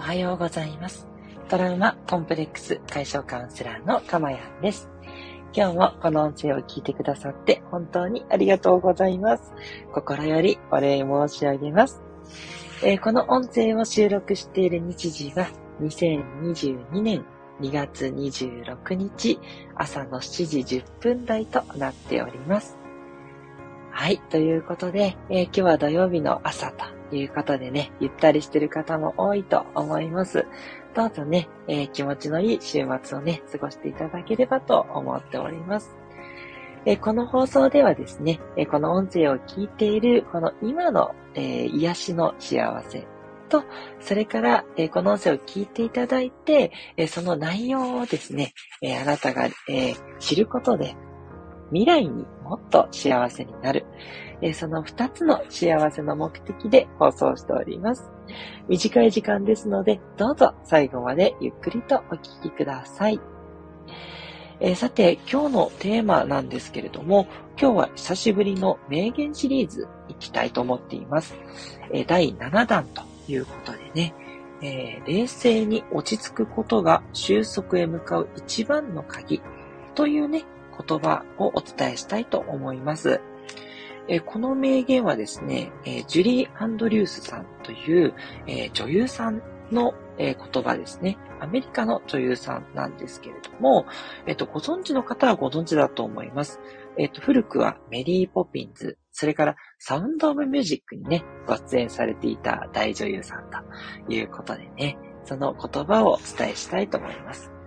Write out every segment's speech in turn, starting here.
おはようございます。トラウマコンプレックス解消カウンセラーのかまやんです。今日もこの音声を聞いてくださって本当にありがとうございます。心よりお礼申し上げます。えー、この音声を収録している日時は2022年2月26日朝の7時10分台となっております。はい。ということで、えー、今日は土曜日の朝ということでね、ゆったりしてる方も多いと思います。どうぞね、えー、気持ちのいい週末をね、過ごしていただければと思っております。えー、この放送ではですね、えこの音声を聞いている、この今の、え癒しの幸せと、それから、えこの音声を聞いていただいて、えその内容をですね、えあなたが、え知ることで、未来にもっと幸せになる。えその2つの幸せの目的で放送しております。短い時間ですので、どうぞ最後までゆっくりとお聞きください。え、さて、今日のテーマなんですけれども、今日は久しぶりの名言シリーズいきたいと思っています。え、第7弾ということでね、えー、冷静に落ち着くことが収束へ向かう一番の鍵というね、言葉をお伝えしたいと思います。えこの名言はですね、えジュリー・アンドリュースさんという、え女優さんの、え言葉ですね。アメリカの女優さんなんですけれども、えっ、と、ご存知の方はご存知だと思います。えっ、と、古くはメリー・ポピンズ、それからサウンド・オブ・ミュージックにね、ご出演されていた大女優さんということでね、その言葉をお伝えしたいと思います。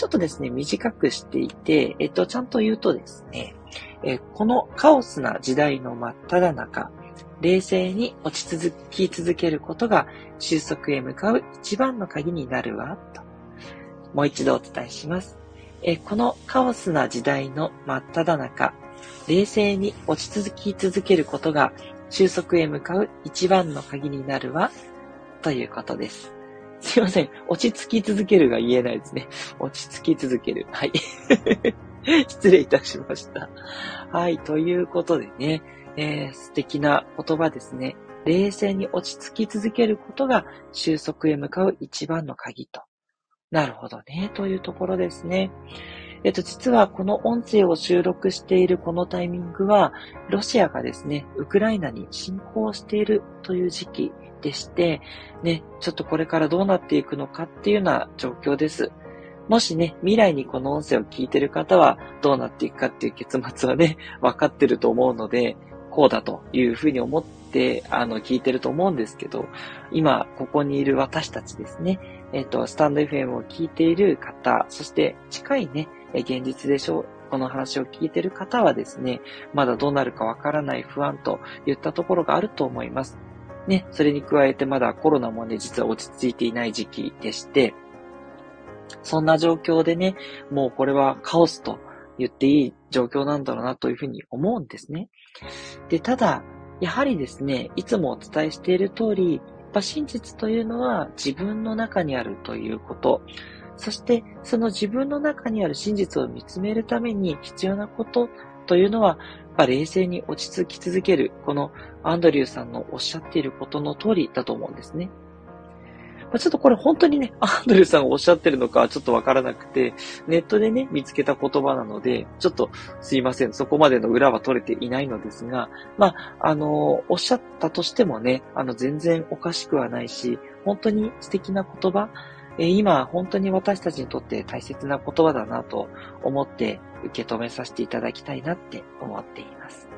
ちょっとですね、短くしていて、えっと、ちゃんと言うとですね、えこのカオスな時代の真っ只中、冷静に落ち続き続けることが収束へ向かう一番の鍵になるわ、と。もう一度お伝えします。えこのカオスな時代の真っ只中、冷静に落ち続き続けることが収束へ向かう一番の鍵になるわ、ということです。すいません。落ち着き続けるが言えないですね。落ち着き続ける。はい。失礼いたしました。はい。ということでね、えー、素敵な言葉ですね。冷静に落ち着き続けることが収束へ向かう一番の鍵と。なるほどね。というところですね。えっと、実はこの音声を収録しているこのタイミングは、ロシアがですね、ウクライナに侵攻しているという時期でして、ね、ちょっとこれからどうなっていくのかっていうような状況です。もしね、未来にこの音声を聞いてる方はどうなっていくかっていう結末はね、分かってると思うので、こうだというふうに思って、あの、聞いてると思うんですけど、今、ここにいる私たちですね、えっ、と、スタンド FM を聞いている方、そして近いね、現実でしょう、この話を聞いてる方はですね、まだどうなるかわからない不安といったところがあると思います。ね、それに加えてまだコロナもね、実は落ち着いていない時期でして、そんな状況でね、もうこれはカオスと言っていい状況なんだろうなというふうに思うんですね。で、ただ、やはりですね、いつもお伝えしている通り、やっぱ真実というのは自分の中にあるということ。そして、その自分の中にある真実を見つめるために必要なことというのは、ぱ冷静に落ち着き続ける、このアンドリューさんのおっしゃっていることの通りだと思うんですね。ちょっとこれ本当にね、アンドリューさんがおっしゃってるのかちょっとわからなくて、ネットでね、見つけた言葉なので、ちょっとすいません。そこまでの裏は取れていないのですが、まあ、あの、おっしゃったとしてもね、あの、全然おかしくはないし、本当に素敵な言葉、今、本当に私たちにとって大切な言葉だなと思って受け止めさせていただきたいなって思っています。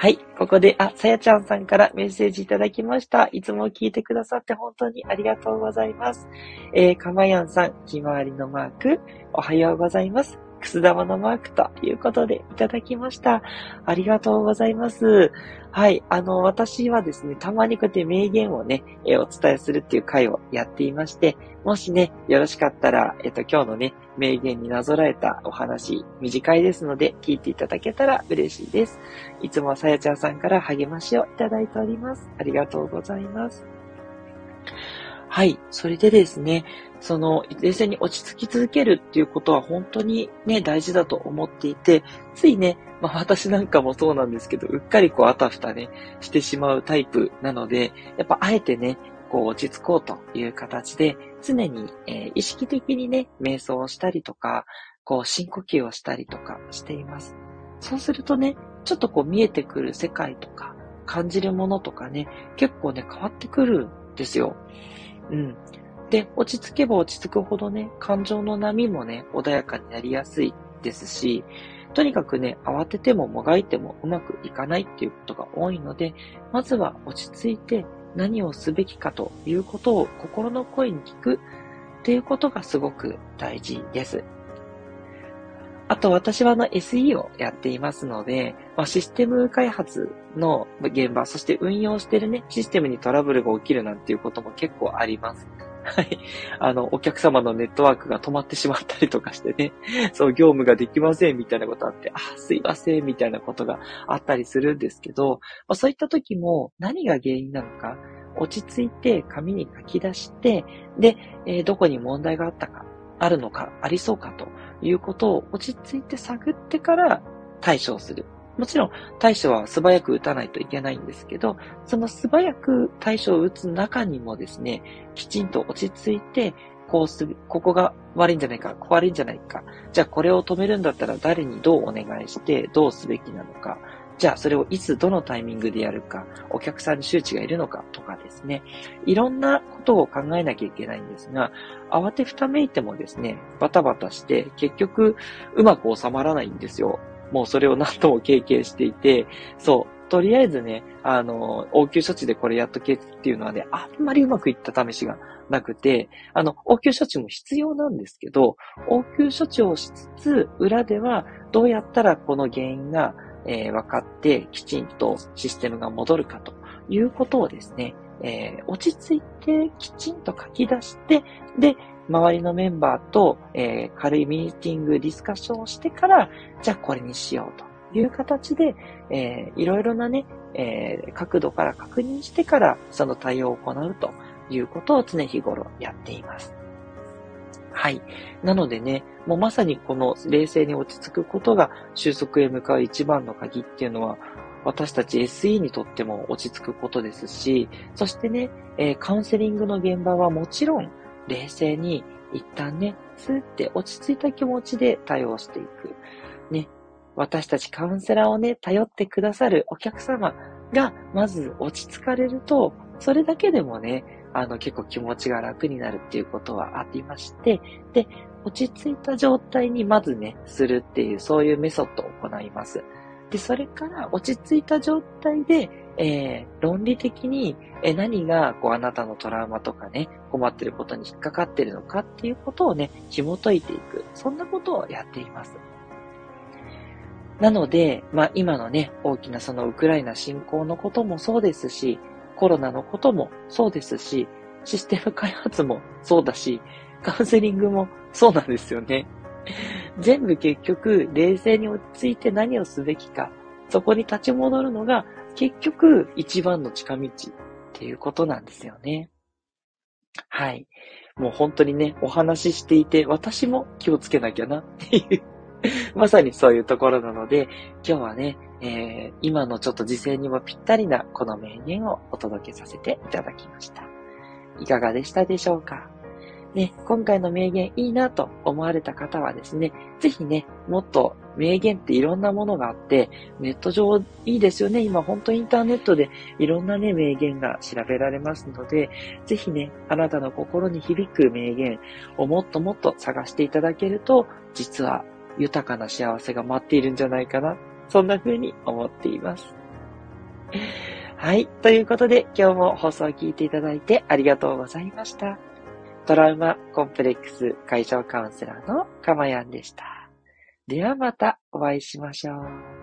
はい。ここで、あ、さやちゃんさんからメッセージいただきました。いつも聞いてくださって本当にありがとうございます。えー、かまやんさん、ひまわりのマーク、おはようございます。くす玉のマークということでいただきました。ありがとうございます。はい。あの、私はですね、たまにこうやって名言をね、えお伝えするっていう回をやっていまして、もしね、よろしかったら、えっと、今日のね、名言になぞらえたお話、短いですので、聞いていただけたら嬉しいです。いつもさやちゃんさんから励ましをいただいております。ありがとうございます。はい。それでですね、その、冷静に落ち着き続けるっていうことは本当にね、大事だと思っていて、ついね、まあ私なんかもそうなんですけど、うっかりこうあたふたね、してしまうタイプなので、やっぱあえてね、こう落ち着こうという形で、常に、えー、意識的にね、瞑想をしたりとか、こう深呼吸をしたりとかしています。そうするとね、ちょっとこう見えてくる世界とか、感じるものとかね、結構ね、変わってくるんですよ。うん。で、落ち着けば落ち着くほどね、感情の波もね、穏やかになりやすいですし、とにかくね、慌ててももがいてもうまくいかないっていうことが多いので、まずは落ち着いて何をすべきかということを心の声に聞くっていうことがすごく大事です。あと私はあの SE をやっていますので、まあ、システム開発の現場、そして運用してるね、システムにトラブルが起きるなんていうことも結構あります。はい。あの、お客様のネットワークが止まってしまったりとかしてね、そう、業務ができませんみたいなことあって、あ、すいませんみたいなことがあったりするんですけど、まあ、そういった時も何が原因なのか、落ち着いて紙に書き出して、で、えー、どこに問題があったか、あるのか、ありそうかということを落ち着いて探ってから対処をする。もちろん対処は素早く打たないといけないんですけど、その素早く対処を打つ中にもですね、きちんと落ち着いて、こうする、ここが悪いんじゃないか、ここ悪いんじゃないか。じゃあこれを止めるんだったら誰にどうお願いして、どうすべきなのか。じゃあそれをいつどのタイミングでやるか、お客さんに周知がいるのかとかですね、いろんなことを考えなきゃいけないんですが、慌てふためいてもですね、バタバタして結局うまく収まらないんですよ。もうそれを何度も経験していて、そう、とりあえずね、あの、応急処置でこれやっとけっていうのはね、あんまりうまくいった試しがなくて、あの、応急処置も必要なんですけど、応急処置をしつつ、裏ではどうやったらこの原因がえー、分かってきちんとシステムが戻るかということをですね、えー、落ち着いてきちんと書き出して、で、周りのメンバーと、えー、軽いミーティング、ディスカッションをしてから、じゃあこれにしようという形で、えー、いろいろなね、えー、角度から確認してからその対応を行うということを常日頃やっています。はい。なのでね、もうまさにこの冷静に落ち着くことが収束へ向かう一番の鍵っていうのは、私たち SE にとっても落ち着くことですし、そしてね、えー、カウンセリングの現場はもちろん冷静に一旦ね、スーって落ち着いた気持ちで対応していく。ね、私たちカウンセラーをね、頼ってくださるお客様がまず落ち着かれると、それだけでもね、あの、結構気持ちが楽になるっていうことはありまして、で、落ち着いた状態にまずね、するっていう、そういうメソッドを行います。で、それから落ち着いた状態で、えー、論理的に、え何がこうあなたのトラウマとかね、困ってることに引っかかってるのかっていうことをね、紐解いていく。そんなことをやっています。なので、まあ今のね、大きなそのウクライナ侵攻のこともそうですし、コロナのこともそうですし、システム開発もそうだし、カウンセリングもそうなんですよね。全部結局、冷静に落ち着いて何をすべきか、そこに立ち戻るのが、結局、一番の近道っていうことなんですよね。はい。もう本当にね、お話ししていて、私も気をつけなきゃなっていう まさにそういうところなので、今日はね、えー、今のちょっと時勢にもぴったりなこの名言をお届けさせていただきました。いかがでしたでしょうか？ね、今回の名言いいなと思われた方はですね、ぜひね、もっと名言っていろんなものがあって、ネット上いいですよね。今本当インターネットでいろんなね、名言が調べられますので、ぜひね、あなたの心に響く名言をもっともっと探していただけると、実は豊かな幸せが待っているんじゃないかな。そんな風に思っています。はい。ということで、今日も放送を聞いていただいてありがとうございました。トラウマコンプレックス解消カウンセラーのかまやんでした。ではまたお会いしましょう。